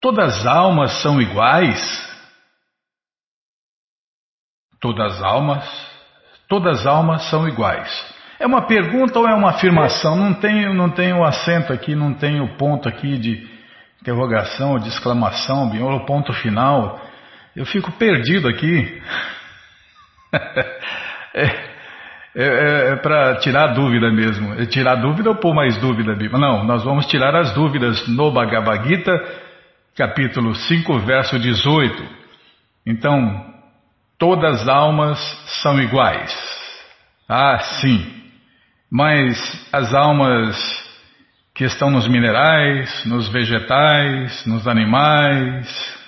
Todas as almas são iguais? Todas as almas, todas as almas são iguais. É uma pergunta ou é uma afirmação? Não tem, não tem o acento aqui, não tem o ponto aqui de interrogação, de exclamação, ou o ponto final. Eu fico perdido aqui. é, é, é, para tirar dúvida mesmo. É tirar dúvida ou pôr mais dúvida? Não, nós vamos tirar as dúvidas no Bhagavad Gita, capítulo 5, verso 18. Então, todas as almas são iguais. Ah, sim. Mas as almas que estão nos minerais, nos vegetais, nos animais,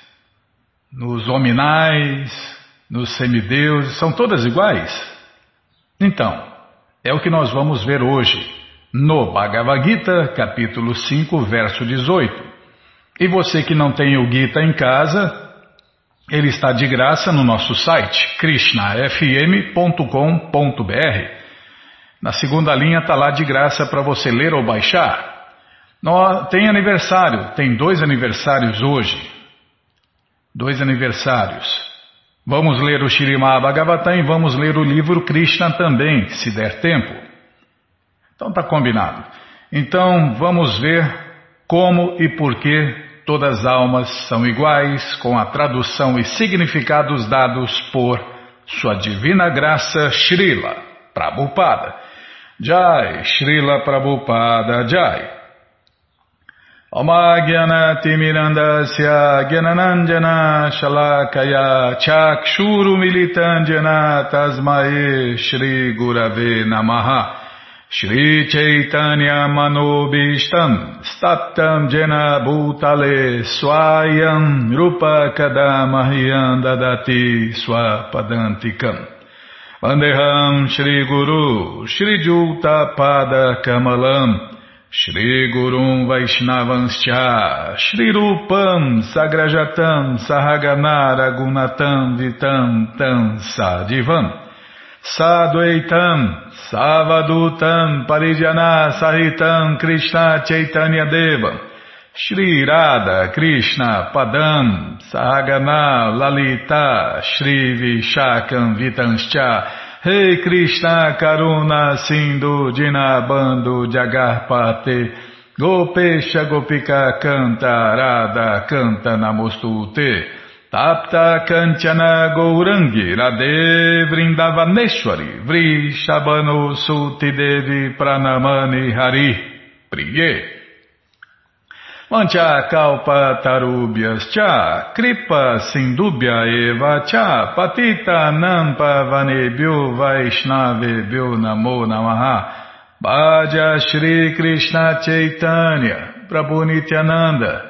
nos hominais, nos semideuses, são todas iguais? Então, é o que nós vamos ver hoje, no Bhagavad Gita, capítulo 5, verso 18. E você que não tem o Gita em casa, ele está de graça no nosso site, krishnafm.com.br. Na segunda linha está lá de graça para você ler ou baixar. Tem aniversário, tem dois aniversários hoje. Dois aniversários. Vamos ler o Shirimá Bhagavatam e vamos ler o livro Krishna também, se der tempo. Então está combinado. Então vamos ver como e por que todas as almas são iguais, com a tradução e significados dados por Sua Divina Graça Srila Prabhupada. Jai, Srila Prabhupada Jai. Omagyanatimirandasya Gyananandjana Shalakaya Chakshuru Militandjana Tasmae Shri Gurave Namaha Shri Chaitanya Manobishtam Staptam Jena Bhutale Swayam Rupa Kadamahyam Dadati Swapadantikam. Vandeham Shri Guru Shri Juta Pada Kamalam Shri Gurum Vaishnavanscha Shri Rupam Sagrajatam Sahaganara Gunatam Vitam Tam Sadivam Sadvaitam Savadutam Parijana Sahitam Krishna Chaitanya Deva Shri Radha Krishna Padam Sahagana Lalita Shri Vishakam Vitanscha Rei Krishna Karuna Sindhu Dinabando Jagarpate Gopesha Gopika Canta Radha Canta Namostute Tapta Kanchana Gourangi Radhe Vrindavaneshwari Vrishabhanu Suti Devi Pranamani Hari Priye. Mancha kalpa tarubhyas cha, kripa sindubhya eva cha, patita nampa vanebhyo vaishnavebhyo namo namaha, bhaja Shri Krishna Chaitanya, Prabhu Nityananda,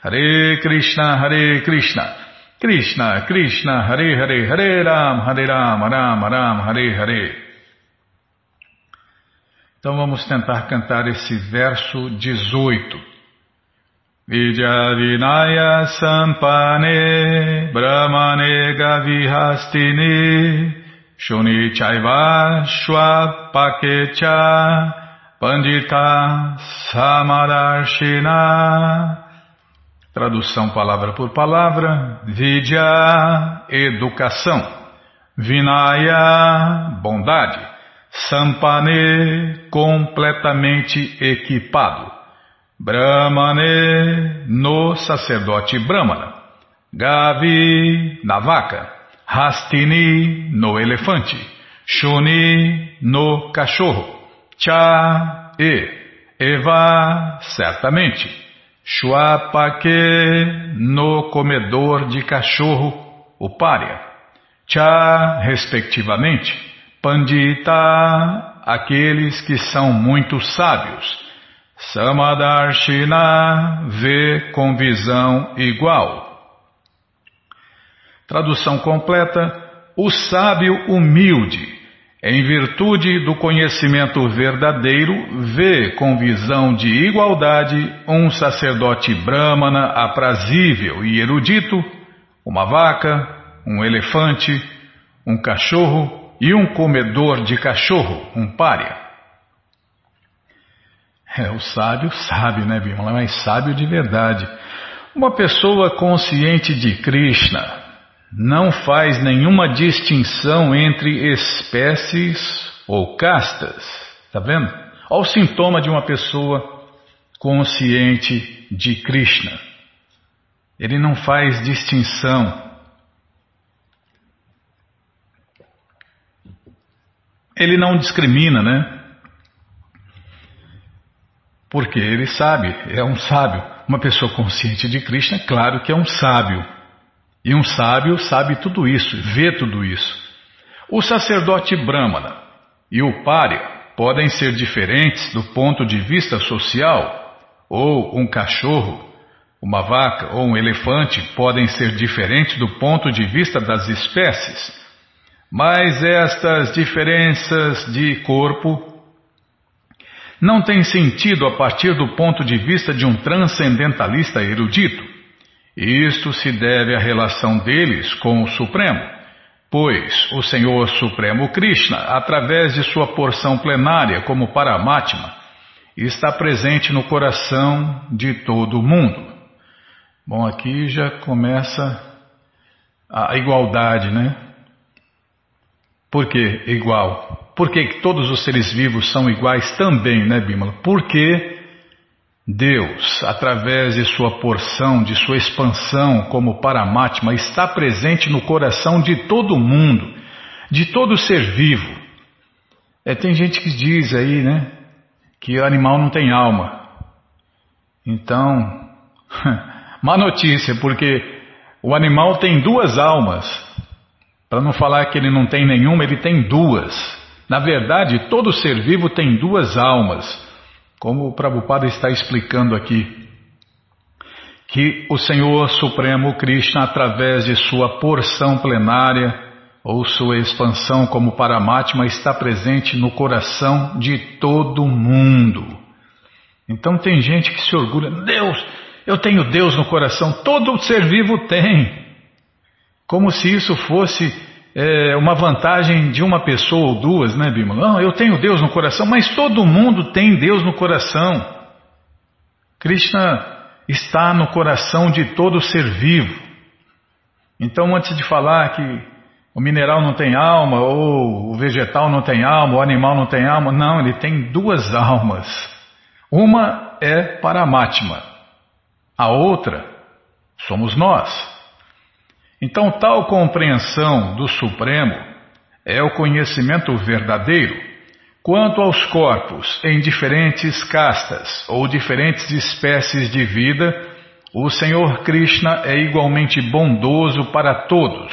Hare Krishna, Hare Krishna, Krishna Krishna, Hare Hare, Hare Ram, Hare Ram, Ram Ram, Hare Hare. Então vamos tentar cantar esse verso 18. Vidya Vinaya Sampane Brahmane Gavihastini Shuni Chaiva Shwapakecha Pandita Samadarshina Tradução palavra por palavra. Vidya Educação. Vinaya Bondade. Sampane Completamente equipado. Brahmane no sacerdote Brahmana, Gavi na vaca, Hastini no elefante, Shuni no cachorro, Cha e. Eva certamente, Shuapake no comedor de cachorro, o pária, Cha respectivamente, Pandita aqueles que são muito sábios, Samadarshina vê com visão igual. Tradução completa: O sábio humilde, em virtude do conhecimento verdadeiro, vê com visão de igualdade um sacerdote brahmana aprazível e erudito, uma vaca, um elefante, um cachorro e um comedor de cachorro, um pária. É, o sábio sabe, né, Bimala? Mas sábio de verdade. Uma pessoa consciente de Krishna não faz nenhuma distinção entre espécies ou castas. Tá vendo? Olha o sintoma de uma pessoa consciente de Krishna. Ele não faz distinção ele não discrimina, né? Porque ele sabe, é um sábio. Uma pessoa consciente de Krishna, claro que é um sábio. E um sábio sabe tudo isso, vê tudo isso. O sacerdote Brahmana e o Pária podem ser diferentes do ponto de vista social, ou um cachorro, uma vaca ou um elefante podem ser diferentes do ponto de vista das espécies. Mas estas diferenças de corpo não têm sentido a partir do ponto de vista de um transcendentalista erudito. Isto se deve à relação deles com o Supremo, pois o Senhor Supremo Krishna, através de sua porção plenária como Paramatma, está presente no coração de todo mundo. Bom, aqui já começa a igualdade, né? Por que igual? Por que todos os seres vivos são iguais também, né, Bímola? Porque Deus, através de sua porção, de sua expansão como Paramatma, está presente no coração de todo mundo, de todo ser vivo. É, tem gente que diz aí, né, que o animal não tem alma. Então, má notícia, porque o animal tem duas almas. Para não falar que ele não tem nenhuma, ele tem duas. Na verdade, todo ser vivo tem duas almas, como o Prabhupada está explicando aqui. Que o Senhor Supremo Krishna, através de sua porção plenária, ou sua expansão como Paramatma, está presente no coração de todo mundo. Então tem gente que se orgulha, Deus, eu tenho Deus no coração, todo ser vivo tem. Como se isso fosse é, uma vantagem de uma pessoa ou duas, né, Bímola? Não, eu tenho Deus no coração, mas todo mundo tem Deus no coração. Krishna está no coração de todo ser vivo. Então, antes de falar que o mineral não tem alma, ou o vegetal não tem alma, o animal não tem alma, não, ele tem duas almas. Uma é Paramatma, a outra somos nós. Então, tal compreensão do Supremo é o conhecimento verdadeiro quanto aos corpos em diferentes castas ou diferentes espécies de vida. O Senhor Krishna é igualmente bondoso para todos,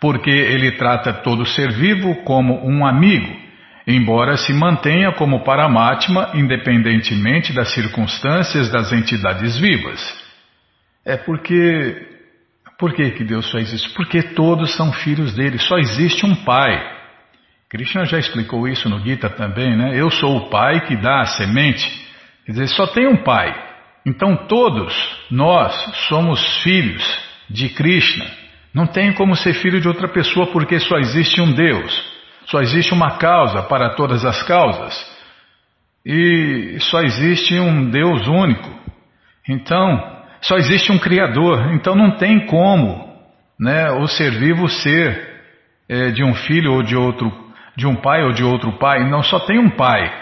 porque ele trata todo ser vivo como um amigo, embora se mantenha como Paramatma independentemente das circunstâncias das entidades vivas. É porque por que, que Deus faz isso? Porque todos são filhos dele, só existe um pai. Krishna já explicou isso no Gita também, né? Eu sou o pai que dá a semente. Quer dizer, só tem um pai. Então todos nós somos filhos de Krishna. Não tem como ser filho de outra pessoa porque só existe um Deus. Só existe uma causa para todas as causas. E só existe um Deus único. Então, só existe um Criador, então não tem como né, o ser vivo ser é, de um filho ou de outro, de um pai ou de outro pai, não só tem um pai.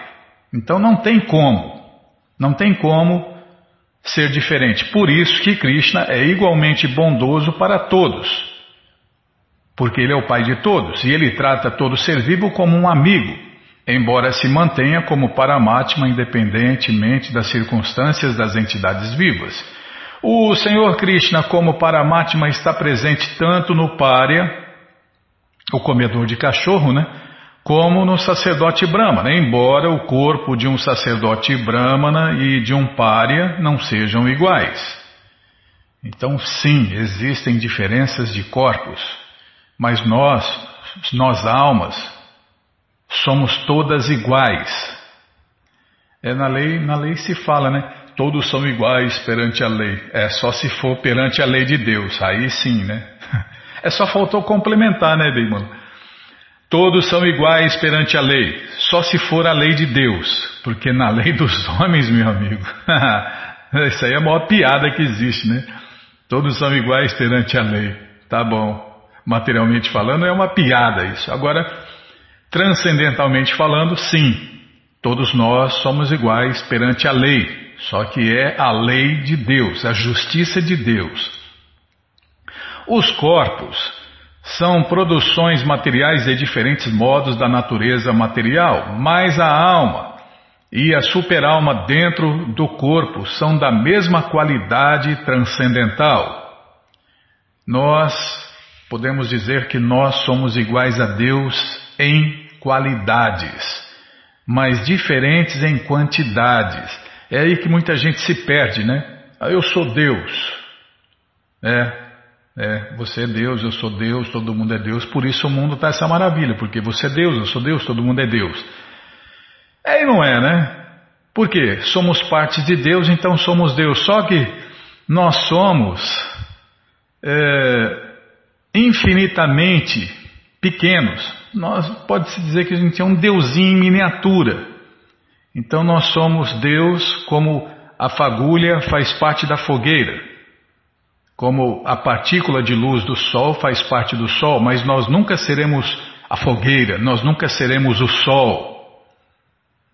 Então não tem como, não tem como ser diferente. Por isso que Krishna é igualmente bondoso para todos, porque ele é o pai de todos e ele trata todo ser vivo como um amigo, embora se mantenha como Paramatma independentemente das circunstâncias das entidades vivas. O Senhor Krishna, como Paramatma, está presente tanto no Párya, o comedor de cachorro, né? Como no sacerdote Brahmana, embora o corpo de um sacerdote Brahmana e de um Párya não sejam iguais. Então, sim, existem diferenças de corpos, mas nós, nós almas, somos todas iguais. É na lei, na lei se fala, né? Todos são iguais perante a lei. É só se for perante a lei de Deus, aí sim, né? É só faltou complementar, né, Bimano? Todos são iguais perante a lei, só se for a lei de Deus, porque na lei dos homens, meu amigo, isso aí é a maior piada que existe, né? Todos são iguais perante a lei. Tá bom. Materialmente falando, é uma piada isso. Agora, transcendentalmente falando, sim. Todos nós somos iguais perante a lei. Só que é a lei de Deus, a justiça de Deus. Os corpos são produções materiais de diferentes modos da natureza material, mas a alma e a superalma dentro do corpo são da mesma qualidade transcendental. Nós podemos dizer que nós somos iguais a Deus em qualidades, mas diferentes em quantidades. É aí que muita gente se perde, né? Ah, eu sou Deus. É, é, você é Deus, eu sou Deus, todo mundo é Deus, por isso o mundo está essa maravilha, porque você é Deus, eu sou Deus, todo mundo é Deus. É e não é, né? Por quê? Somos parte de Deus, então somos Deus. Só que nós somos é, infinitamente pequenos. Nós pode-se dizer que a gente é um deusinho em miniatura. Então nós somos Deus como a fagulha faz parte da fogueira. Como a partícula de luz do Sol faz parte do Sol, mas nós nunca seremos a fogueira, nós nunca seremos o Sol.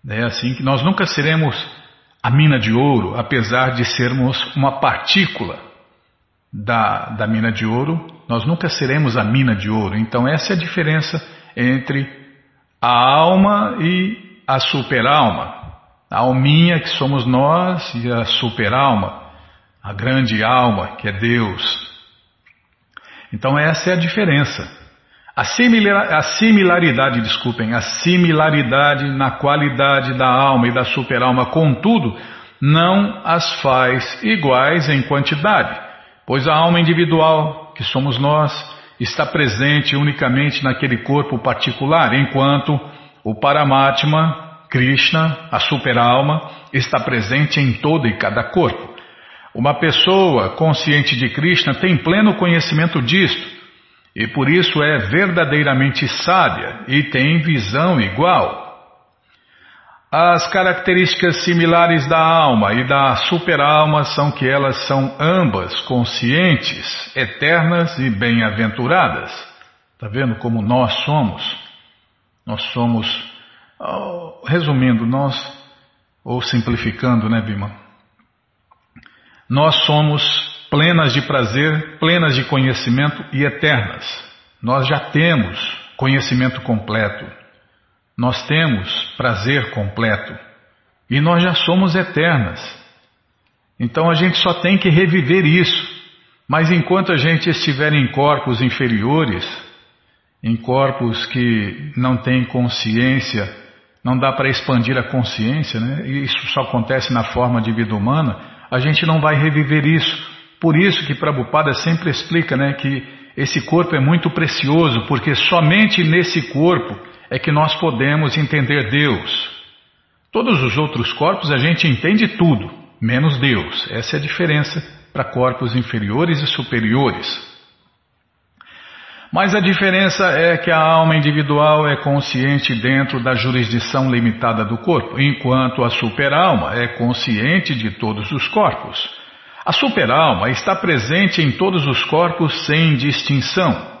É assim que nós nunca seremos a mina de ouro, apesar de sermos uma partícula da, da mina de ouro, nós nunca seremos a mina de ouro. Então, essa é a diferença entre a alma e a superalma. A alminha, que somos nós, e a superalma, a grande alma, que é Deus. Então, essa é a diferença. A, similar, a similaridade, desculpem, a similaridade na qualidade da alma e da superalma, contudo, não as faz iguais em quantidade, pois a alma individual, que somos nós, está presente unicamente naquele corpo particular, enquanto o Paramatma, Krishna, a superalma, está presente em todo e cada corpo. Uma pessoa consciente de Krishna tem pleno conhecimento disto e por isso é verdadeiramente sábia e tem visão igual. As características similares da alma e da superalma são que elas são ambas conscientes, eternas e bem-aventuradas. Está vendo como nós somos? Nós somos, resumindo, nós, ou simplificando, né, Bima? Nós somos plenas de prazer, plenas de conhecimento e eternas. Nós já temos conhecimento completo, nós temos prazer completo e nós já somos eternas. Então a gente só tem que reviver isso. Mas enquanto a gente estiver em corpos inferiores, em corpos que não têm consciência, não dá para expandir a consciência, né? Isso só acontece na forma de vida humana, a gente não vai reviver isso. Por isso que Prabhupada sempre explica né, que esse corpo é muito precioso, porque somente nesse corpo é que nós podemos entender Deus. Todos os outros corpos a gente entende tudo, menos Deus. Essa é a diferença para corpos inferiores e superiores. Mas a diferença é que a alma individual é consciente dentro da jurisdição limitada do corpo, enquanto a superalma é consciente de todos os corpos. A superalma está presente em todos os corpos sem distinção.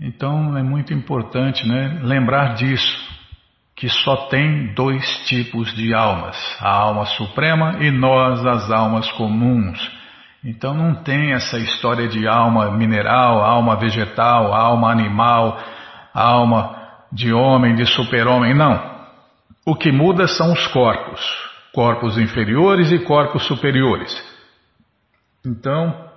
Então é muito importante né, lembrar disso, que só tem dois tipos de almas, a alma suprema e nós, as almas comuns. Então não tem essa história de alma mineral, alma vegetal, alma animal, alma de homem, de super-homem, não. O que muda são os corpos corpos inferiores e corpos superiores. Então,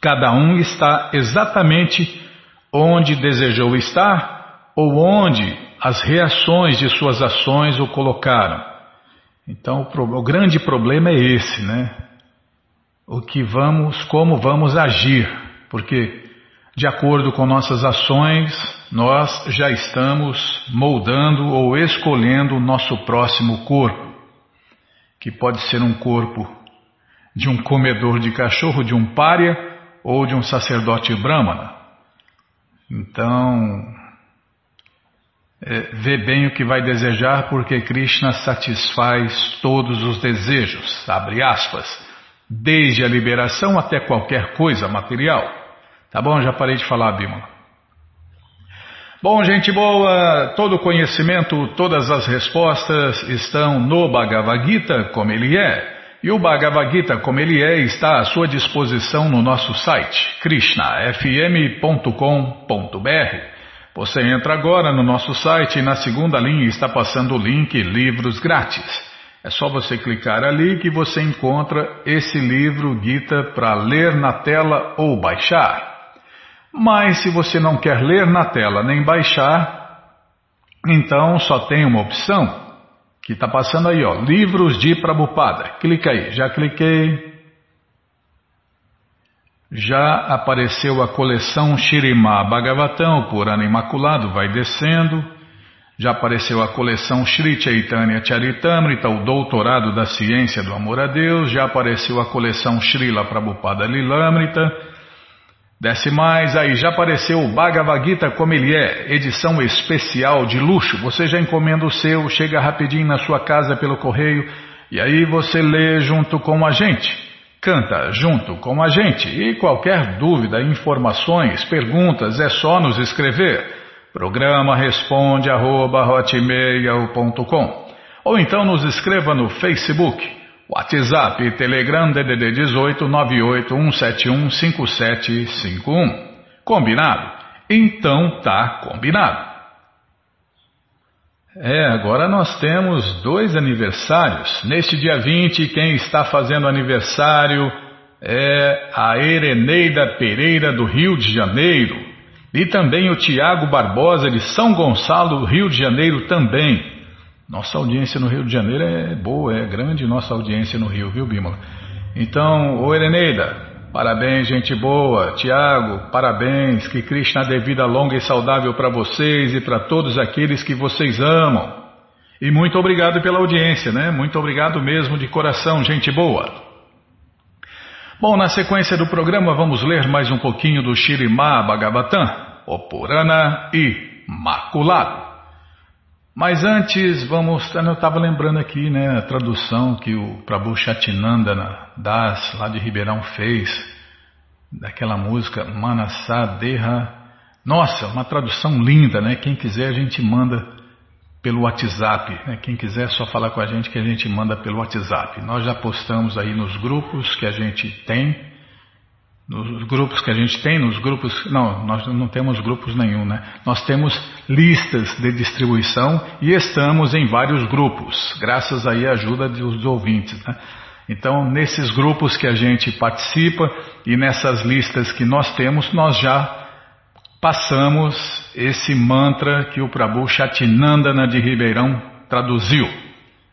cada um está exatamente onde desejou estar ou onde as reações de suas ações o colocaram. Então, o, o grande problema é esse, né? O que vamos, como vamos agir, porque de acordo com nossas ações, nós já estamos moldando ou escolhendo o nosso próximo corpo, que pode ser um corpo de um comedor de cachorro, de um pária ou de um sacerdote brahmana. Então, é, vê bem o que vai desejar, porque Krishna satisfaz todos os desejos, abre aspas, desde a liberação até qualquer coisa material. Tá bom? Já parei de falar, Bimala. Bom, gente boa, todo o conhecimento, todas as respostas estão no Bhagavad Gita como ele é. E o Bhagavad Gita como ele é está à sua disposição no nosso site krishnafm.com.br. Você entra agora no nosso site e na segunda linha está passando o link Livros Grátis. É só você clicar ali que você encontra esse livro Gita para ler na tela ou baixar. Mas se você não quer ler na tela nem baixar, então só tem uma opção que está passando aí, ó, Livros de Prabhupada. Clica aí, já cliquei. Já apareceu a coleção Shirimá Bhagavatam, por ano imaculado, vai descendo. Já apareceu a coleção Sri Chaitanya Charitamrita, o doutorado da ciência do amor a Deus. Já apareceu a coleção Srila Prabhupada Lilamrita. Desce mais, aí já apareceu o Bhagavad Gita como ele é, edição especial de luxo. Você já encomenda o seu, chega rapidinho na sua casa pelo correio e aí você lê junto com a gente. Canta junto com a gente e qualquer dúvida, informações, perguntas é só nos escrever. Programa responde arroba, ou então nos escreva no Facebook, WhatsApp, Telegram DDD 18 981715751. Combinado? Então tá combinado. É, agora nós temos dois aniversários. Neste dia 20, quem está fazendo aniversário é a Ereneida Pereira do Rio de Janeiro. E também o Tiago Barbosa de São Gonçalo, Rio de Janeiro também. Nossa audiência no Rio de Janeiro é boa, é grande nossa audiência no Rio, viu, Bímola? Então, ô Ereneida, Parabéns, gente boa. Tiago, parabéns. Que Krishna dê vida longa e saudável para vocês e para todos aqueles que vocês amam. E muito obrigado pela audiência, né? Muito obrigado mesmo de coração, gente boa. Bom, na sequência do programa vamos ler mais um pouquinho do Shirimá Bhagavatam, o Purana Imaculado. Mas antes, vamos. Eu estava lembrando aqui, né, a tradução que o Prabhu Chatinandana Das, lá de Ribeirão, fez, daquela música Manasa Deha. Nossa, uma tradução linda, né? Quem quiser a gente manda pelo WhatsApp. Né? Quem quiser é só falar com a gente que a gente manda pelo WhatsApp. Nós já postamos aí nos grupos que a gente tem nos grupos que a gente tem, nos grupos. Não, nós não temos grupos nenhum, né? Nós temos listas de distribuição e estamos em vários grupos, graças aí à ajuda dos ouvintes, né? Então, nesses grupos que a gente participa e nessas listas que nós temos, nós já passamos esse mantra que o Prabhu Chatinandana de Ribeirão traduziu.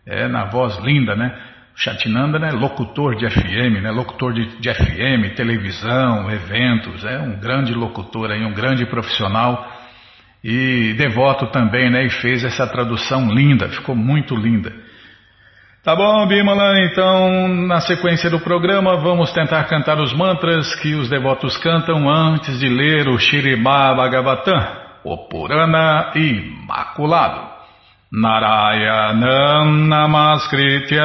É na voz linda, né? Chatinanda é locutor de FM, né? locutor de, de, FM, televisão, eventos, é um grande locutor, aí, um grande profissional e devoto também, né? E fez essa tradução linda, ficou muito linda. Tá bom, Bimala, então na sequência do programa vamos tentar cantar os mantras que os devotos cantam antes de ler o Shirimá Bhagavatam, o Purana Imaculado. Narayanam Namaskritya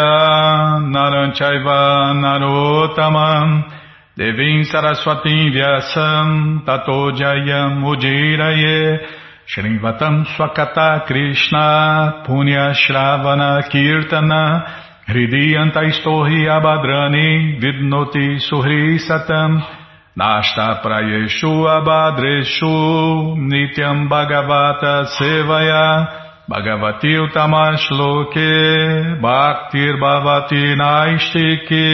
Naranchaiva Narotamam Devim Saraswatim Vyasam Tato Jayam Ujiraye Shrivatam Swakata Krishna Punya Shravana Kirtana Hridiyanta Istohi Abadrani Vidnoti Suhri Satam Nashta Prayeshu Abadreshu Nityam Bhagavata Sevaya Bhagavati Utamashloke Bhaktir Bhavati Naistike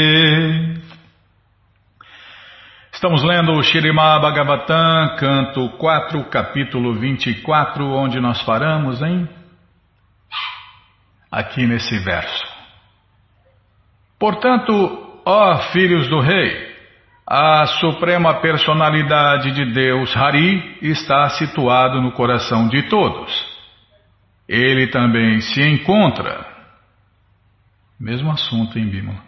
Estamos lendo o Shirimá Bhagavatam, canto 4, capítulo 24, onde nós paramos, hein? Aqui nesse verso. Portanto, ó filhos do rei, a suprema personalidade de Deus, Hari, está situado no coração de todos. Ele também se encontra. Mesmo assunto em Bímola.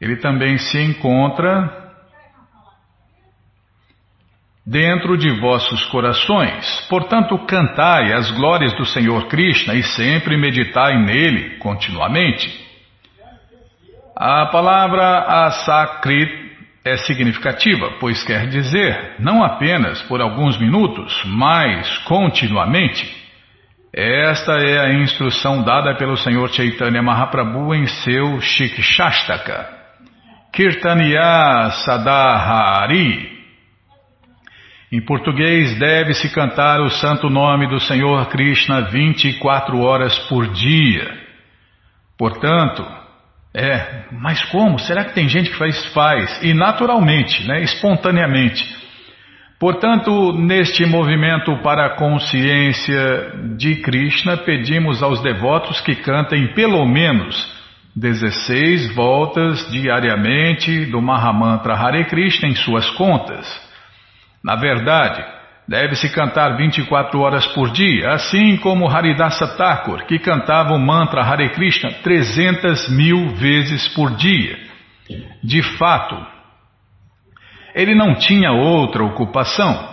Ele também se encontra dentro de vossos corações. Portanto, cantai as glórias do Senhor Krishna e sempre meditai nele continuamente. A palavra asakrit é significativa, pois quer dizer não apenas por alguns minutos, mas continuamente. Esta é a instrução dada pelo Senhor Chaitanya Mahaprabhu em seu Shikshastaka. Kirtaniya Sadahari em português, deve-se cantar o santo nome do Senhor Krishna 24 horas por dia. Portanto, é, mas como? Será que tem gente que faz? Faz, e naturalmente, né, espontaneamente. Portanto, neste movimento para a consciência de Krishna, pedimos aos devotos que cantem pelo menos 16 voltas diariamente do Mahamantra Hare Krishna em suas contas. Na verdade, deve-se cantar 24 horas por dia, assim como Haridasa Thakur, que cantava o mantra Hare Krishna 300 mil vezes por dia. De fato, ele não tinha outra ocupação.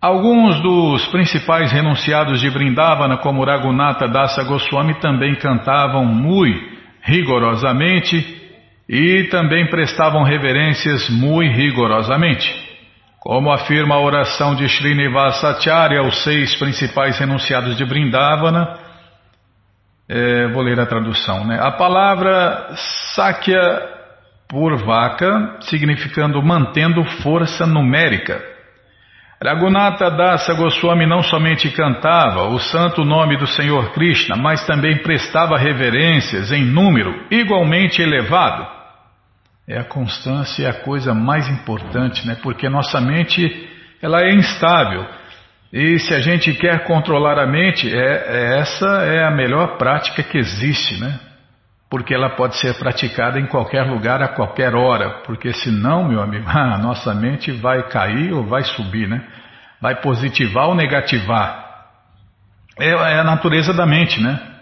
Alguns dos principais renunciados de Vrindavana, como Raghunatha Dasa Goswami, também cantavam muito rigorosamente e também prestavam reverências muito rigorosamente. Como afirma a oração de Srinivasacharya, os seis principais renunciados de Brindavana, é, vou ler a tradução, né? A palavra Sakya Purvaka, significando mantendo força numérica. Raghunatha Dasa Goswami não somente cantava o santo nome do Senhor Krishna, mas também prestava reverências em número igualmente elevado é a constância é a coisa mais importante, né? Porque nossa mente ela é instável. E se a gente quer controlar a mente, é, é, essa é a melhor prática que existe, né? Porque ela pode ser praticada em qualquer lugar, a qualquer hora. Porque senão, meu amigo, a nossa mente vai cair ou vai subir, né? Vai positivar ou negativar. É, é a natureza da mente, né?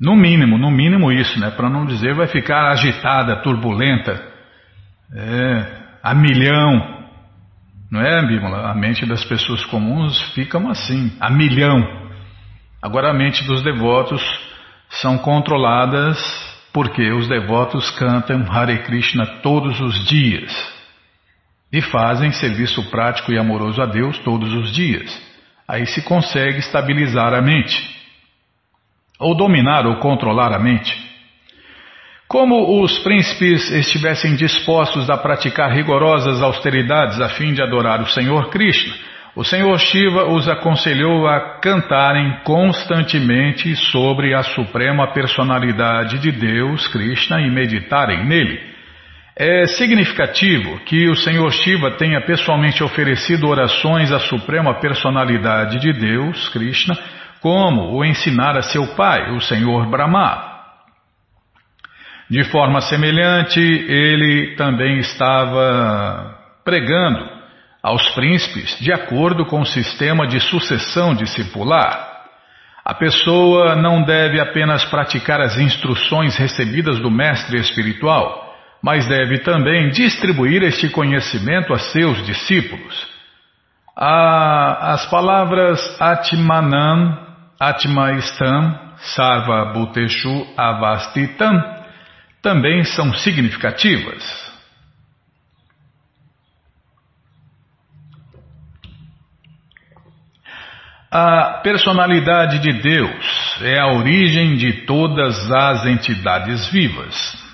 No mínimo, no mínimo isso, né? Para não dizer vai ficar agitada, turbulenta, é, a milhão. Não é, Bímola? A mente das pessoas comuns fica assim, a milhão. Agora a mente dos devotos são controladas porque os devotos cantam Hare Krishna todos os dias e fazem serviço prático e amoroso a Deus todos os dias. Aí se consegue estabilizar a mente ou dominar ou controlar a mente. Como os príncipes estivessem dispostos a praticar rigorosas austeridades a fim de adorar o Senhor Krishna, o Senhor Shiva os aconselhou a cantarem constantemente sobre a suprema personalidade de Deus, Krishna, e meditarem nele. É significativo que o Senhor Shiva tenha pessoalmente oferecido orações à suprema personalidade de Deus, Krishna, como o ensinara seu pai, o Senhor Brahma. De forma semelhante, ele também estava pregando aos príncipes de acordo com o sistema de sucessão discipular. A pessoa não deve apenas praticar as instruções recebidas do mestre espiritual, mas deve também distribuir este conhecimento a seus discípulos. as palavras Atmanam Atmaistam Sarva Bhuteshu Avastitam também são significativas. A personalidade de Deus é a origem de todas as entidades vivas.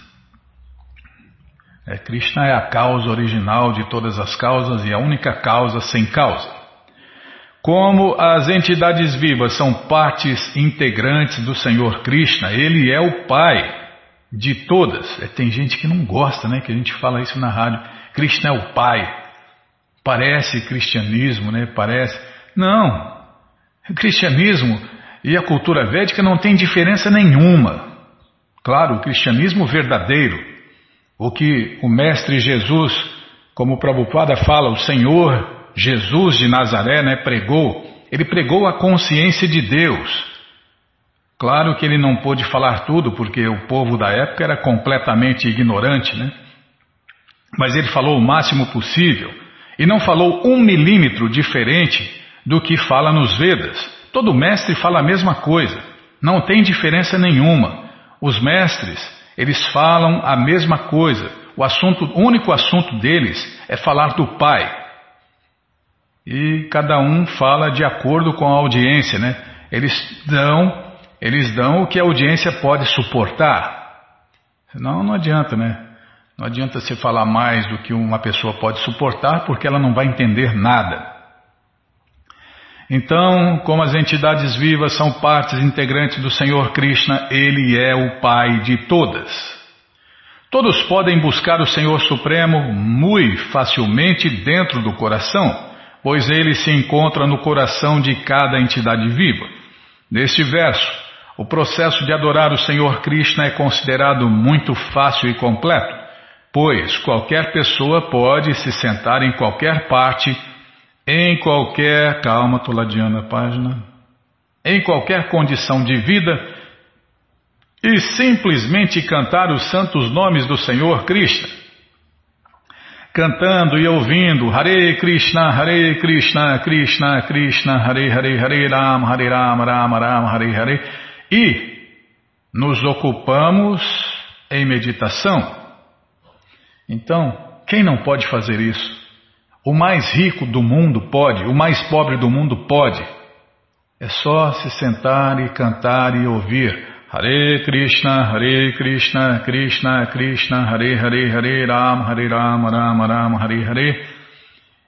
É, Krishna é a causa original de todas as causas e a única causa sem causa. Como as entidades vivas são partes integrantes do Senhor Krishna, ele é o Pai de todas. É, tem gente que não gosta, né? Que a gente fala isso na rádio. Krishna é o Pai. Parece cristianismo, né? Parece. Não. O cristianismo e a cultura védica não tem diferença nenhuma. Claro, o cristianismo verdadeiro. o que o Mestre Jesus, como o Prabhupada fala, o Senhor Jesus de Nazaré, né, pregou, ele pregou a consciência de Deus. Claro que ele não pôde falar tudo, porque o povo da época era completamente ignorante, né? Mas ele falou o máximo possível e não falou um milímetro diferente do que fala nos Vedas. Todo mestre fala a mesma coisa, não tem diferença nenhuma. Os mestres, eles falam a mesma coisa. O assunto, o único assunto deles é falar do Pai. E cada um fala de acordo com a audiência, né? Eles dão, eles dão o que a audiência pode suportar. Senão não adianta, né? Não adianta se falar mais do que uma pessoa pode suportar, porque ela não vai entender nada. Então, como as entidades vivas são partes integrantes do Senhor Krishna, Ele é o Pai de todas. Todos podem buscar o Senhor Supremo muito facilmente dentro do coração, pois ele se encontra no coração de cada entidade viva. Neste verso, o processo de adorar o Senhor Krishna é considerado muito fácil e completo, pois qualquer pessoa pode se sentar em qualquer parte em qualquer, calma, estou ladeando a página, em qualquer condição de vida e simplesmente cantar os santos nomes do Senhor Krishna. Cantando e ouvindo Hare Krishna, Hare Krishna, Krishna Krishna, Hare Hare, Hare Ram, Hare Ram, Ram Ram, Hare Hare. E nos ocupamos em meditação. Então, quem não pode fazer isso? O mais rico do mundo pode, o mais pobre do mundo pode. É só se sentar e cantar e ouvir. Hare Krishna, Hare Krishna, Krishna Krishna, Hare Hare, Hare Ram, Hare Ram, Ram Ram, Hare Hare.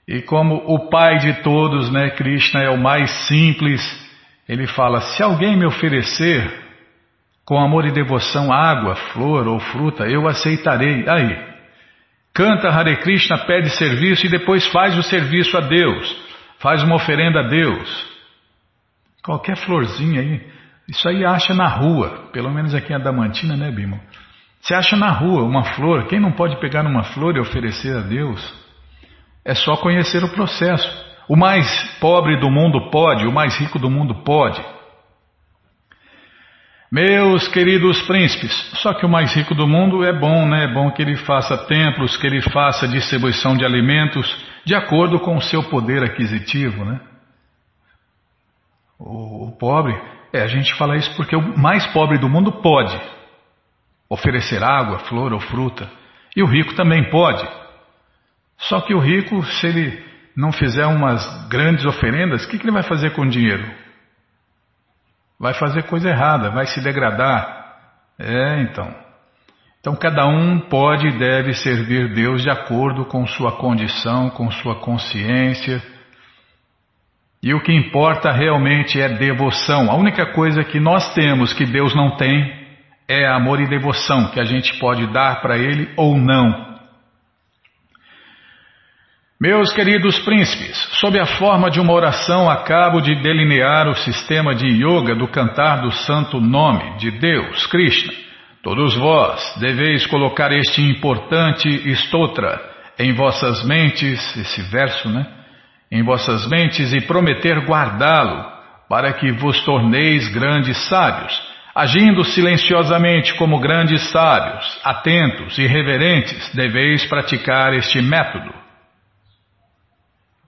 E como o pai de todos, né, Krishna é o mais simples, ele fala: se alguém me oferecer com amor e devoção água, flor ou fruta, eu aceitarei. Aí, Canta Hare Krishna, pede serviço e depois faz o serviço a Deus. Faz uma oferenda a Deus. Qualquer florzinha aí. Isso aí acha na rua. Pelo menos aqui em Adamantina, né, Bimo? Você acha na rua uma flor. Quem não pode pegar numa flor e oferecer a Deus? É só conhecer o processo. O mais pobre do mundo pode, o mais rico do mundo pode. Meus queridos príncipes, só que o mais rico do mundo é bom, né? É bom que ele faça templos, que ele faça distribuição de alimentos de acordo com o seu poder aquisitivo, né? O pobre, é, a gente fala isso porque o mais pobre do mundo pode oferecer água, flor ou fruta. E o rico também pode. Só que o rico, se ele não fizer umas grandes oferendas, o que, que ele vai fazer com o dinheiro? vai fazer coisa errada, vai se degradar. É, então. Então cada um pode e deve servir Deus de acordo com sua condição, com sua consciência. E o que importa realmente é devoção. A única coisa que nós temos que Deus não tem é amor e devoção, que a gente pode dar para Ele ou não. Meus queridos príncipes, sob a forma de uma oração, acabo de delinear o sistema de yoga do cantar do santo nome de Deus, Krishna. Todos vós deveis colocar este importante stotra em vossas mentes, esse verso, né? Em vossas mentes e prometer guardá-lo, para que vos torneis grandes sábios, agindo silenciosamente como grandes sábios, atentos e reverentes, deveis praticar este método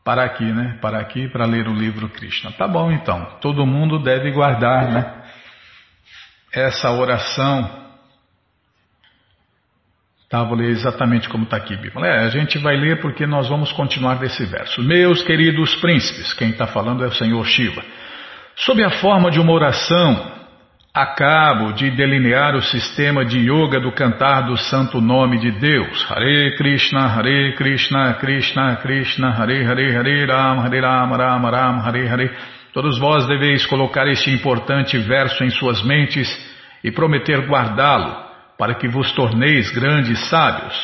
para aqui, né? Para aqui para ler o livro Krishna. Tá bom então. Todo mundo deve guardar, né? Essa oração. Tá, vou ler exatamente como está aqui, Bíblia. É, a gente vai ler porque nós vamos continuar desse verso. Meus queridos príncipes, quem está falando é o Senhor Shiva. Sob a forma de uma oração, Acabo de delinear o sistema de yoga do cantar do santo nome de Deus. Hare Krishna, Hare Krishna, Krishna Krishna, Hare Hare, Hare Ram, Hare Ram, Ram Ram, Hare Hare. Todos vós deveis colocar este importante verso em suas mentes e prometer guardá-lo, para que vos torneis grandes sábios.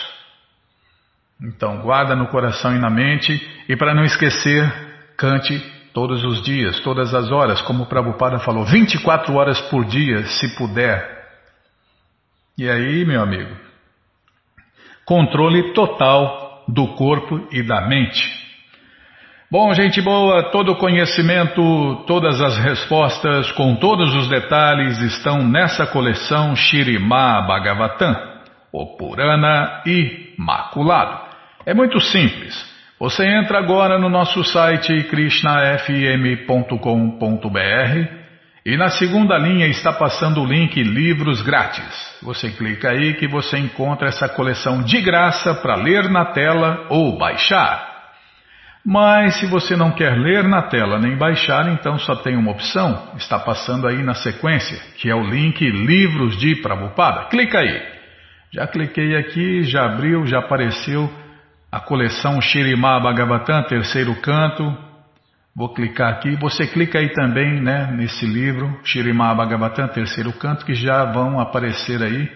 Então, guarda no coração e na mente, e para não esquecer, cante todos os dias, todas as horas, como o Prabhupada falou, 24 horas por dia, se puder. E aí, meu amigo, controle total do corpo e da mente. Bom, gente boa, todo o conhecimento, todas as respostas, com todos os detalhes, estão nessa coleção Shirimá Bhagavatam, o Purana Imaculado. É muito simples. Você entra agora no nosso site krishnafm.com.br e na segunda linha está passando o link Livros Grátis. Você clica aí que você encontra essa coleção de graça para ler na tela ou baixar. Mas se você não quer ler na tela nem baixar, então só tem uma opção, está passando aí na sequência, que é o link Livros de Prabhupada. Clica aí. Já cliquei aqui, já abriu, já apareceu a coleção Shirimá Bhagavatam, terceiro canto. Vou clicar aqui. Você clica aí também, né, nesse livro, Shirimá Bhagavatam, terceiro canto, que já vão aparecer aí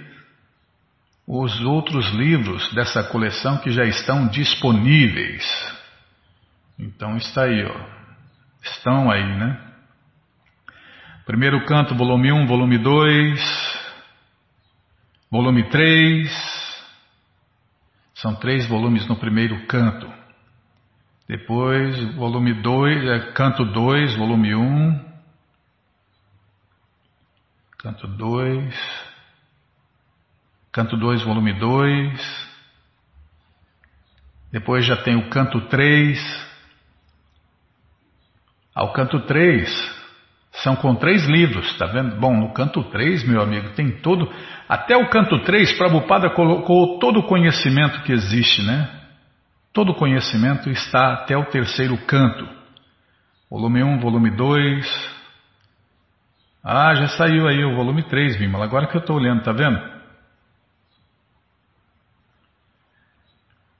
os outros livros dessa coleção que já estão disponíveis. Então está aí, ó. Estão aí, né? Primeiro canto, volume 1, volume 2, volume 3. São três volumes no primeiro canto. Depois, volume 2, é, canto 2, volume 1. Um, canto 2. Canto 2, volume 2. Depois já tem o canto 3. Ao canto 3, são com três livros, tá vendo? Bom, no canto 3, meu amigo, tem todo. Até o canto 3, Prabhupada colocou todo o conhecimento que existe, né? Todo o conhecimento está até o terceiro canto. Volume 1, volume 2. Ah, já saiu aí o volume 3, Bimala. Agora que eu estou olhando, tá vendo?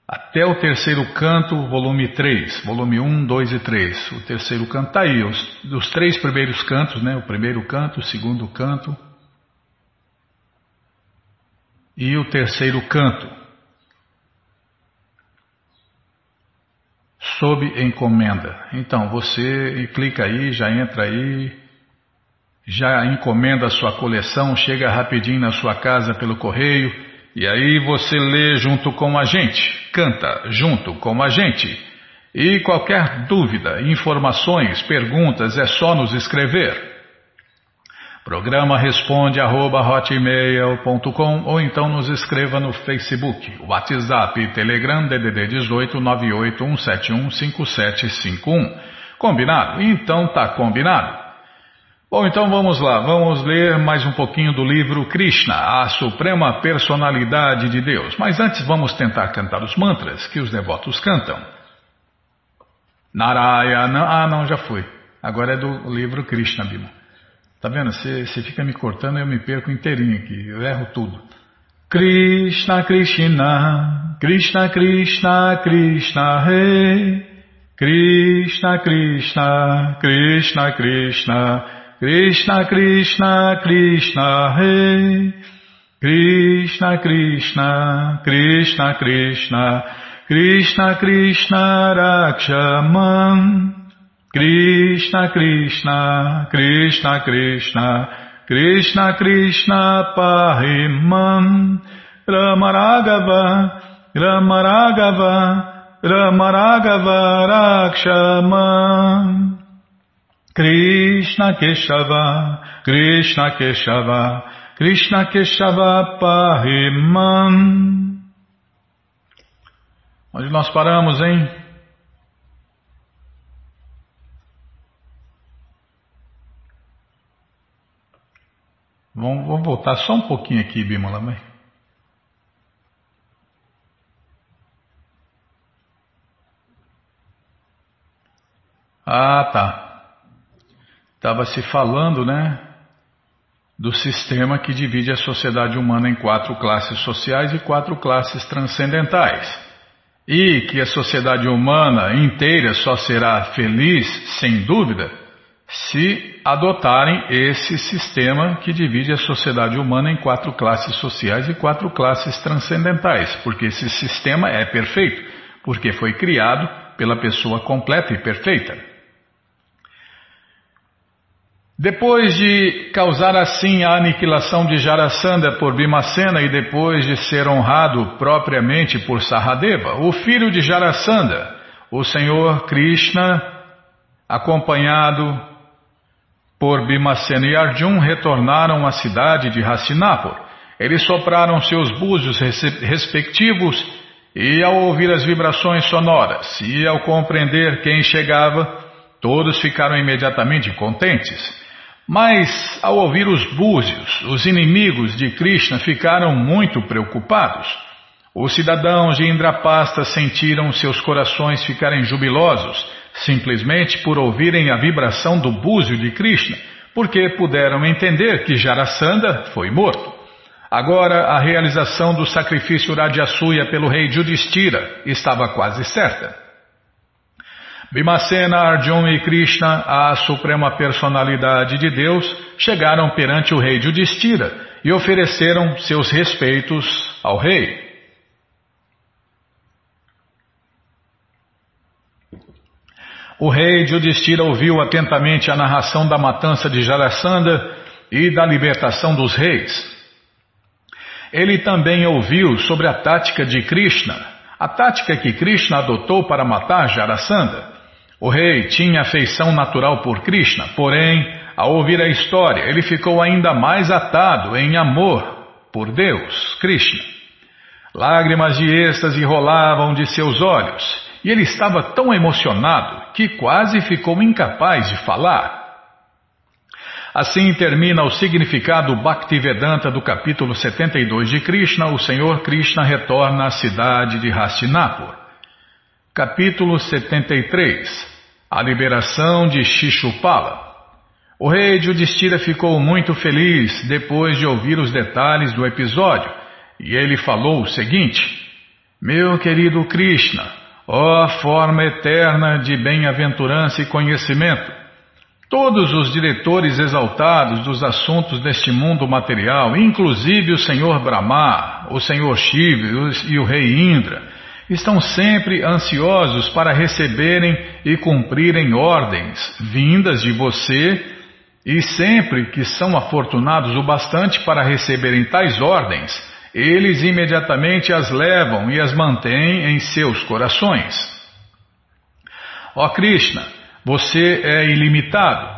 Até o terceiro canto, volume 3, volume 1, 2 e 3. O terceiro canto está aí, os, os três primeiros cantos, né? O primeiro canto, o segundo canto e o terceiro canto. Sob encomenda. Então, você clica aí, já entra aí, já encomenda a sua coleção, chega rapidinho na sua casa pelo correio e aí você lê junto com a gente, canta junto com a gente. E qualquer dúvida, informações, perguntas, é só nos escrever. Programa responde arroba hotmail.com ou então nos escreva no Facebook, WhatsApp, Telegram, DDD 18 981715751. Combinado? Então tá combinado. Bom, então vamos lá, vamos ler mais um pouquinho do livro Krishna, a Suprema Personalidade de Deus. Mas antes vamos tentar cantar os mantras que os devotos cantam. Narayana, ah não, já foi. Agora é do livro Krishna, Bima. Tá vendo? Você fica me cortando e eu me perco inteirinho aqui, eu erro tudo. Krishna, Krishna, Krishna, Krishna, Krishna, Rei. Krishna, Krishna, Krishna, Krishna, Krishna Krishna Krishna Rei Krishna Krishna Krishna Krishna. Krishna Krishna Rakshaman. Krishna Krishna Krishna Krishna. Krishna Krishna Pahimam Ramaragava Ramaragava Ramaragava Rakshaman Krishna Keshava, Krishna Keshava, Krishna Keshava Pahimam. Onde nós paramos, hein? Vamos, vamos voltar só um pouquinho aqui, Bimala, mãe. Ah, tá estava se falando, né, do sistema que divide a sociedade humana em quatro classes sociais e quatro classes transcendentais. E que a sociedade humana inteira só será feliz, sem dúvida, se adotarem esse sistema que divide a sociedade humana em quatro classes sociais e quatro classes transcendentais, porque esse sistema é perfeito, porque foi criado pela pessoa completa e perfeita. Depois de causar assim a aniquilação de Jarasandha por Bimacena e depois de ser honrado propriamente por Sahadeva, o filho de Jarasandha, o Senhor Krishna, acompanhado por Bimacena e Arjun, retornaram à cidade de Hastinapur. Eles sopraram seus búzios respectivos e, ao ouvir as vibrações sonoras e ao compreender quem chegava, todos ficaram imediatamente contentes. Mas, ao ouvir os búzios, os inimigos de Krishna ficaram muito preocupados. Os cidadãos de Indrapasta sentiram seus corações ficarem jubilosos, simplesmente por ouvirem a vibração do búzio de Krishna, porque puderam entender que Jarasandha foi morto. Agora, a realização do sacrifício Rajasuya pelo rei Judistira estava quase certa. Bimacena, Arjuna e Krishna, a suprema personalidade de Deus, chegaram perante o rei Judistira e ofereceram seus respeitos ao rei. O rei Judistira ouviu atentamente a narração da matança de Jarasandha e da libertação dos reis. Ele também ouviu sobre a tática de Krishna, a tática que Krishna adotou para matar Jarasandha. O rei tinha afeição natural por Krishna, porém, ao ouvir a história, ele ficou ainda mais atado em amor por Deus, Krishna. Lágrimas de êxtase rolavam de seus olhos e ele estava tão emocionado que quase ficou incapaz de falar. Assim termina o significado Bhaktivedanta do capítulo 72 de Krishna. O Senhor Krishna retorna à cidade de Hastinapur. Capítulo 73 A liberação de Shishupala O rei Judistira ficou muito feliz depois de ouvir os detalhes do episódio e ele falou o seguinte: Meu querido Krishna, ó forma eterna de bem-aventurança e conhecimento, todos os diretores exaltados dos assuntos deste mundo material, inclusive o Senhor Brahma, o Senhor Shiva e o rei Indra, estão sempre ansiosos para receberem e cumprirem ordens vindas de você e sempre que são afortunados o bastante para receberem tais ordens, eles imediatamente as levam e as mantêm em seus corações. Ó Krishna, você é ilimitado.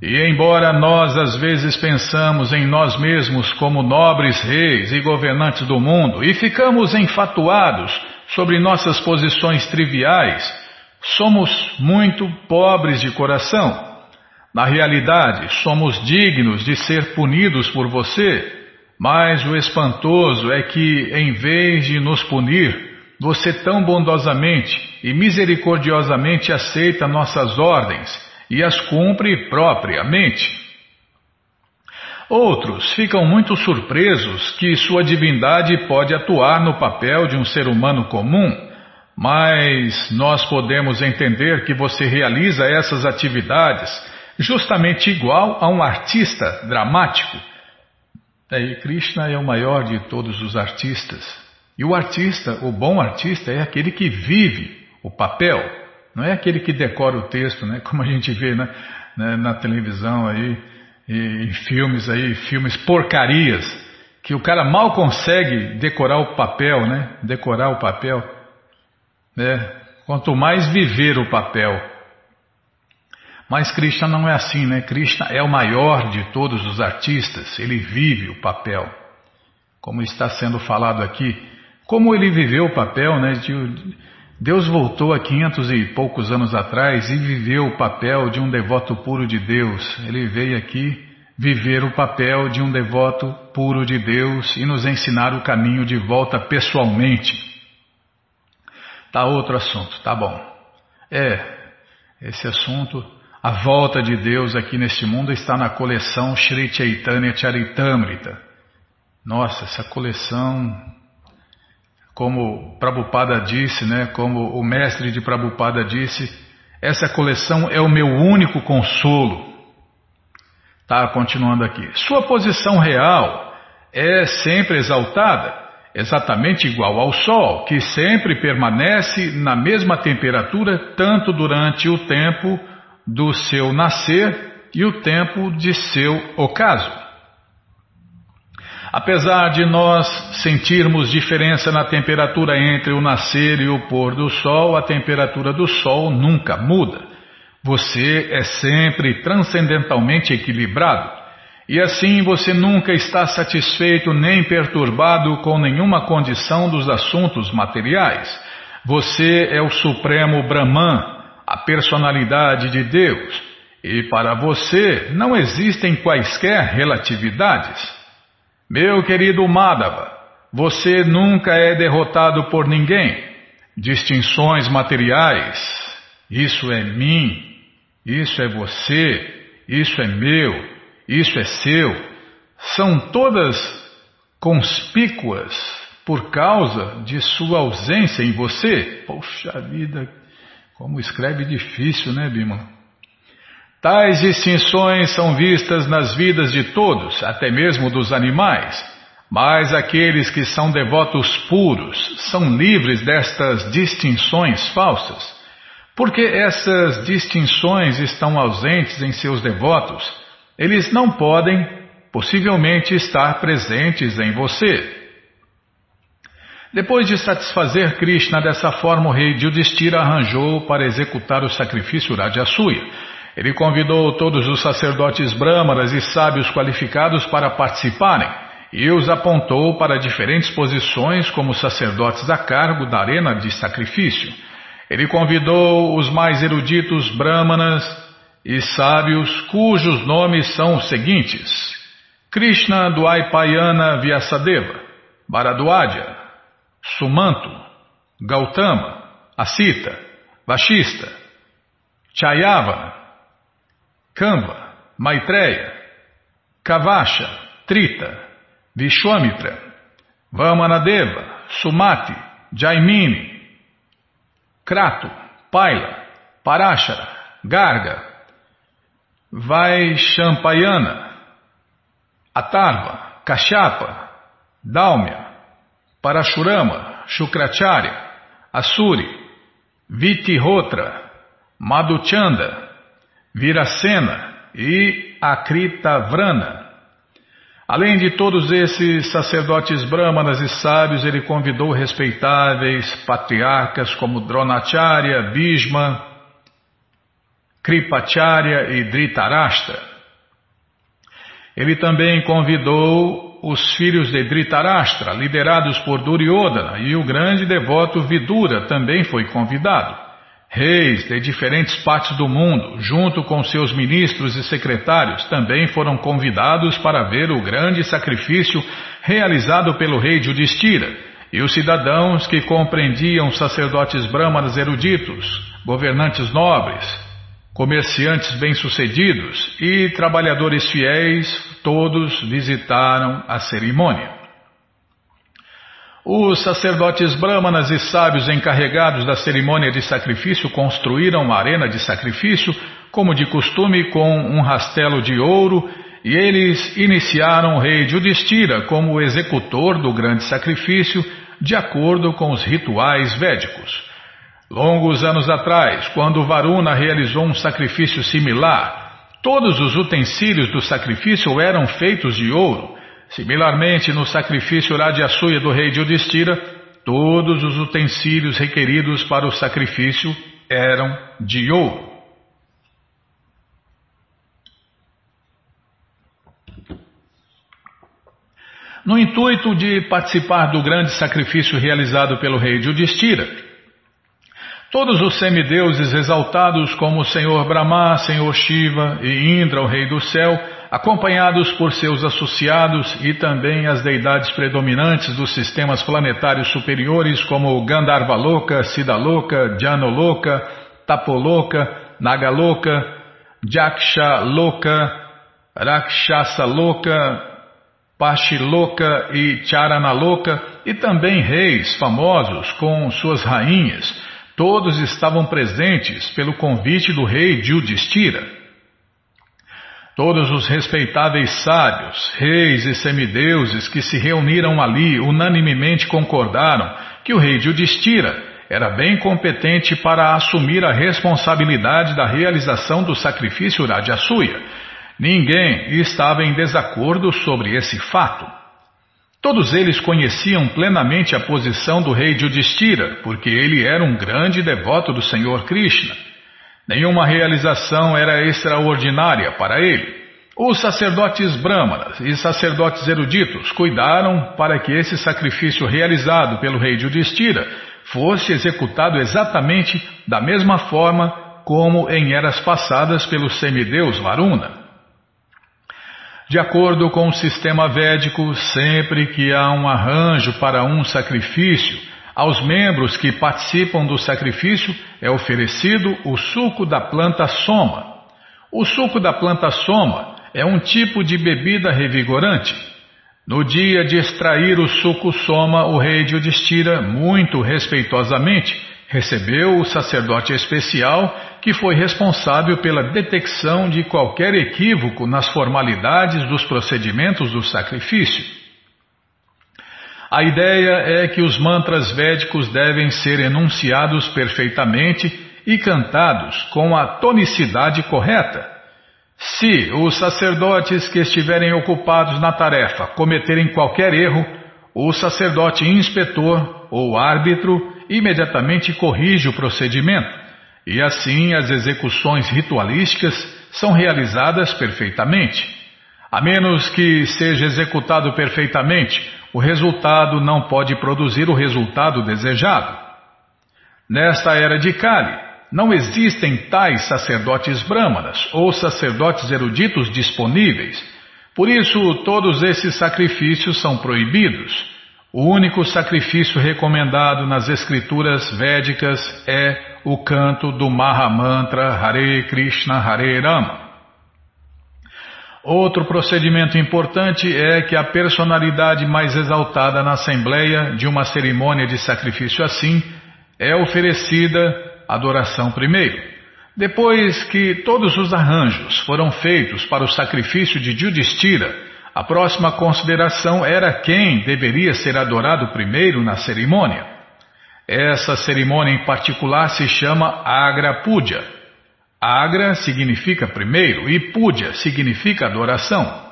E embora nós às vezes pensamos em nós mesmos como nobres reis e governantes do mundo e ficamos enfatuados sobre nossas posições triviais, somos muito pobres de coração. Na realidade, somos dignos de ser punidos por você, mas o espantoso é que, em vez de nos punir, você tão bondosamente e misericordiosamente aceita nossas ordens e as cumpre propriamente. Outros ficam muito surpresos que sua divindade pode atuar no papel de um ser humano comum, mas nós podemos entender que você realiza essas atividades justamente igual a um artista dramático. E Krishna é o maior de todos os artistas. E o artista, o bom artista, é aquele que vive o papel, não é aquele que decora o texto, né? como a gente vê né? na televisão aí em filmes aí, filmes porcarias, que o cara mal consegue decorar o papel, né? Decorar o papel. Né? Quanto mais viver o papel. Mas Krishna não é assim, né? Krishna é o maior de todos os artistas, ele vive o papel. Como está sendo falado aqui, como ele viveu o papel, né? De, Deus voltou há quinhentos e poucos anos atrás e viveu o papel de um devoto puro de Deus. Ele veio aqui viver o papel de um devoto puro de Deus e nos ensinar o caminho de volta pessoalmente. Tá outro assunto, tá bom. É, esse assunto, a volta de Deus aqui neste mundo está na coleção Sri Chaitanya Charitamrita. Nossa, essa coleção como Prabhupada disse, né, como o mestre de Prabhupada disse, essa coleção é o meu único consolo. Tá, continuando aqui. Sua posição real é sempre exaltada, exatamente igual ao Sol, que sempre permanece na mesma temperatura tanto durante o tempo do seu nascer e o tempo de seu ocaso. Apesar de nós sentirmos diferença na temperatura entre o nascer e o pôr do sol, a temperatura do sol nunca muda. Você é sempre transcendentalmente equilibrado. E assim você nunca está satisfeito nem perturbado com nenhuma condição dos assuntos materiais. Você é o Supremo Brahman, a personalidade de Deus. E para você não existem quaisquer relatividades. Meu querido Madhava, você nunca é derrotado por ninguém. Distinções materiais, isso é mim, isso é você, isso é meu, isso é seu, são todas conspícuas por causa de sua ausência em você. Poxa vida, como escreve difícil, né, Bima? Tais distinções são vistas nas vidas de todos, até mesmo dos animais, mas aqueles que são devotos puros são livres destas distinções falsas. Porque essas distinções estão ausentes em seus devotos, eles não podem, possivelmente, estar presentes em você. Depois de satisfazer Krishna dessa forma, o rei Yudhishthira arranjou para executar o sacrifício Rajasuya ele convidou todos os sacerdotes brâmanas e sábios qualificados para participarem e os apontou para diferentes posições como sacerdotes a cargo da arena de sacrifício. Ele convidou os mais eruditos brâmanas e sábios cujos nomes são os seguintes: Krishna Dwaipayana Vyasadeva, Bharadwaja, Sumanto, Gautama, Asita, Vashista, Chayava, Kamba, Maitreya, Kavasha, Trita, Vishwamitra, Vamanadeva, Sumati, Jaimini, Krato, Paila, Parashara, Garga, Vaishampayana, Atarva, Kashapa, Dalmia, Parashurama, Shukracharya, Asuri, Vitihotra, Madhuchanda, Viracena e Akritavrana. Além de todos esses sacerdotes brahmanas e sábios, ele convidou respeitáveis patriarcas como Dronacharya, Bhishma, Kripacharya e Dhritarashtra. Ele também convidou os filhos de Dhritarashtra, liderados por Duryodhana, e o grande devoto Vidura também foi convidado. Reis de diferentes partes do mundo, junto com seus ministros e secretários, também foram convidados para ver o grande sacrifício realizado pelo rei Judistira, e os cidadãos que compreendiam sacerdotes brahmanas eruditos, governantes nobres, comerciantes bem-sucedidos e trabalhadores fiéis, todos visitaram a cerimônia. Os sacerdotes brahmanas e sábios encarregados da cerimônia de sacrifício construíram uma arena de sacrifício, como de costume, com um rastelo de ouro, e eles iniciaram o rei Judistira como executor do grande sacrifício, de acordo com os rituais védicos. Longos anos atrás, quando Varuna realizou um sacrifício similar, todos os utensílios do sacrifício eram feitos de ouro. Similarmente, no sacrifício Radyasuya do rei Yudhishthira, todos os utensílios requeridos para o sacrifício eram de ouro. No intuito de participar do grande sacrifício realizado pelo rei Yudhishthira, todos os semideuses exaltados como o Senhor Brahma, Senhor Shiva e Indra, o rei do céu, acompanhados por seus associados e também as deidades predominantes dos sistemas planetários superiores como Gandharvaloka, Siddhaloka, Janoloka, Tapoloka, Nagaloka, Jakshaloka, Rakshasaloka, Pashiloka e Charanaloka e também reis famosos com suas rainhas, todos estavam presentes pelo convite do rei Judistira. Todos os respeitáveis sábios, reis e semideuses que se reuniram ali unanimemente concordaram que o rei Judistira era bem competente para assumir a responsabilidade da realização do sacrifício Rajasuya. Ninguém estava em desacordo sobre esse fato. Todos eles conheciam plenamente a posição do rei Yudhishthira, porque ele era um grande devoto do Senhor Krishna. Nenhuma realização era extraordinária para ele. Os sacerdotes brahmanas e sacerdotes eruditos cuidaram para que esse sacrifício realizado pelo rei Yudhishthira fosse executado exatamente da mesma forma como em eras passadas pelo semideus Varuna. De acordo com o sistema védico, sempre que há um arranjo para um sacrifício, aos membros que participam do sacrifício é oferecido o suco da planta soma. O suco da planta soma é um tipo de bebida revigorante. No dia de extrair o suco soma, o rei Yudhishthira, muito respeitosamente, recebeu o sacerdote especial que foi responsável pela detecção de qualquer equívoco nas formalidades dos procedimentos do sacrifício. A ideia é que os mantras védicos devem ser enunciados perfeitamente e cantados com a tonicidade correta. Se os sacerdotes que estiverem ocupados na tarefa cometerem qualquer erro, o sacerdote inspetor ou árbitro imediatamente corrige o procedimento, e assim as execuções ritualísticas são realizadas perfeitamente. A menos que seja executado perfeitamente, o resultado não pode produzir o resultado desejado. Nesta era de Kali, não existem tais sacerdotes brâmanas ou sacerdotes eruditos disponíveis. Por isso, todos esses sacrifícios são proibidos. O único sacrifício recomendado nas escrituras védicas é o canto do Mahamantra Hare Krishna Hare Rama. Outro procedimento importante é que a personalidade mais exaltada na assembleia de uma cerimônia de sacrifício assim é oferecida adoração primeiro. Depois que todos os arranjos foram feitos para o sacrifício de Judistira, a próxima consideração era quem deveria ser adorado primeiro na cerimônia. Essa cerimônia em particular se chama Agra Puja. Agra significa primeiro e Puja significa adoração.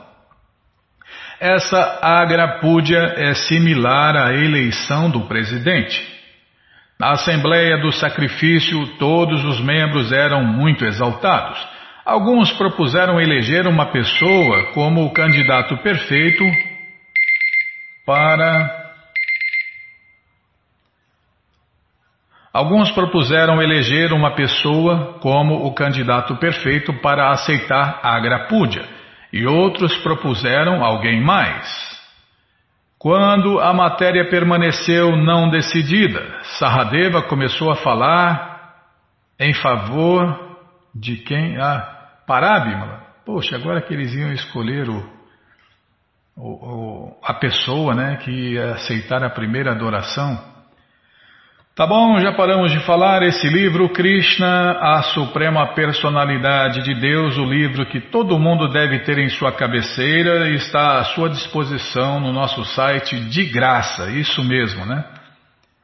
Essa Agra Puja é similar à eleição do presidente. Na Assembleia do Sacrifício, todos os membros eram muito exaltados. Alguns propuseram eleger uma pessoa como o candidato perfeito para. Alguns propuseram eleger uma pessoa como o candidato perfeito para aceitar a Agrapúdia, e outros propuseram alguém mais. Quando a matéria permaneceu não decidida, Saradeva começou a falar em favor de quem? Ah, Parábimala, poxa, agora que eles iam escolher o, o, a pessoa né, que ia aceitar a primeira adoração. Tá bom, já paramos de falar. Esse livro, Krishna, a Suprema Personalidade de Deus, o livro que todo mundo deve ter em sua cabeceira, está à sua disposição no nosso site de graça, isso mesmo, né?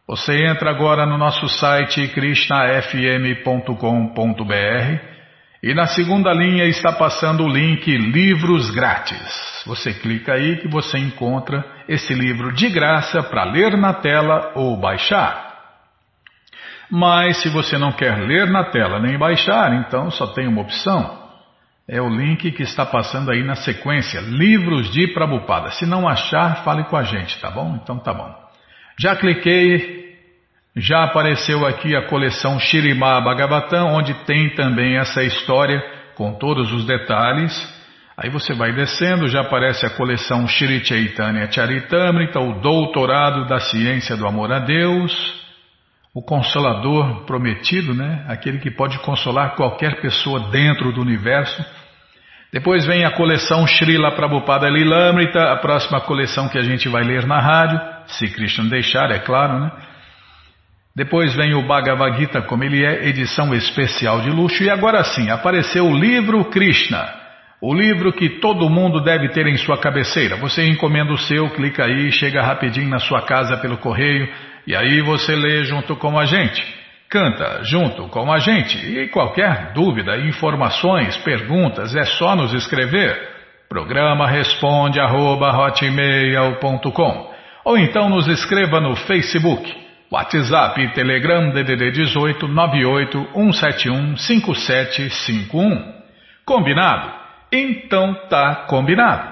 Você entra agora no nosso site krishnafm.com.br e na segunda linha está passando o link Livros Grátis. Você clica aí que você encontra esse livro de graça para ler na tela ou baixar. Mas se você não quer ler na tela nem baixar, então só tem uma opção. É o link que está passando aí na sequência, Livros de Prabupada. Se não achar, fale com a gente, tá bom? Então tá bom. Já cliquei, já apareceu aqui a coleção Shirimá Bhagavatam, onde tem também essa história com todos os detalhes. Aí você vai descendo, já aparece a coleção Shri Chaitanya Charitamrita, o Doutorado da Ciência do Amor a Deus, o Consolador Prometido, né? aquele que pode consolar qualquer pessoa dentro do universo. Depois vem a coleção Srila Prabhupada Lilamrita, a próxima coleção que a gente vai ler na rádio, se Krishna deixar, é claro, né? Depois vem o Bhagavad Gita, como ele é, edição especial de luxo. E agora sim, apareceu o livro Krishna, o livro que todo mundo deve ter em sua cabeceira. Você encomenda o seu, clica aí, chega rapidinho na sua casa pelo correio. E aí você lê junto com a gente. Canta junto com a gente e qualquer dúvida, informações, perguntas é só nos escrever. Programa responde arroba, ou então nos escreva no Facebook, WhatsApp e Telegram DDD 18 98 171 5751. Combinado? Então tá combinado.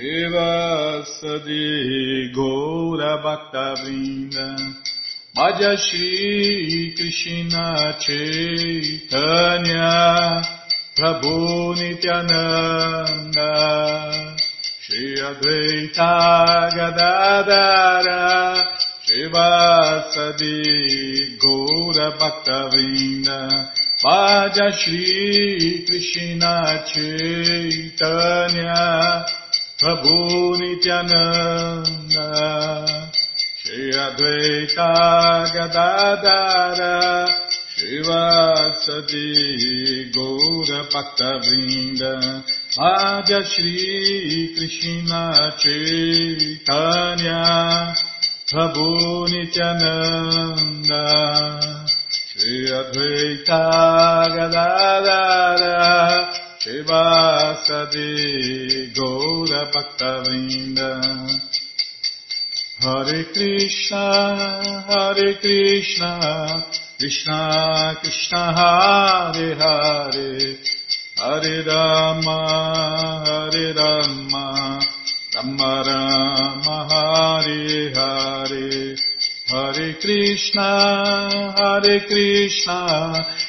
Srivasadi Gaura Bhakta Vrinda Bhaja Shri Krishna Chaitanya Prabhu Nityananda Shri Advaita Gadadara Shivasadi Gaura Bhakta Vrinda Vaja Krishna Chaitanya Prabhu Nityananda Shri Advaita Gadadara Shivasadi Gaura Bhakta Vrinda Shri Krishna Chaitanya Prabhu Nityananda Shri Advaita Gadadara Shivasadi Gaura Bhakta Vrinda Hare Krishna Hare Krishna Krishna Krishna Hare Hare. Hare Rama Hare Rama Rama Rama Hare Hare. Hare Krishna Hare Krishna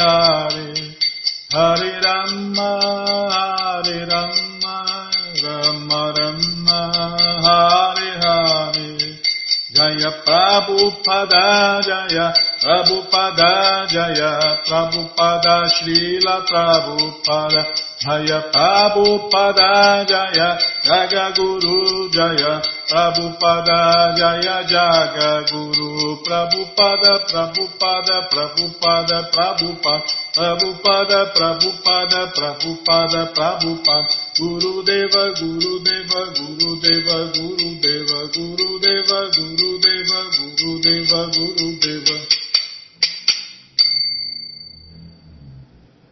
Prabhupada Jaya Prabhupada Jaya Prabhupada Srila Prabhupada Jaya Prabhupada Jaya Jaga Guru Jaya Prabhupada Jaya Jaga Guru Prabhupada Prabhupada Prabhupada Prabhupada Prabhupada Prabhupada Prabhupada Prabhupada Guru Deva, Guru Deva, Guru Deva, Guru Deva, Guru Deva, Guru Deva, Guru Deva, Guru Deva.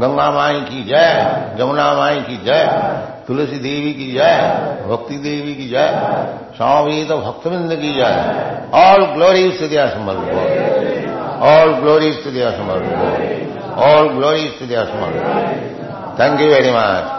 Ganga माई की जय जमुना माई की जय तुलसी देवी की जय भक्ति देवी की जय स्वामी तो भक्तविंद की जय ऑल ग्लोरी टू दिया समर ऑल ग्लोरी टू दिया समर ऑल ग्लोरी टू दिया summer thank you very much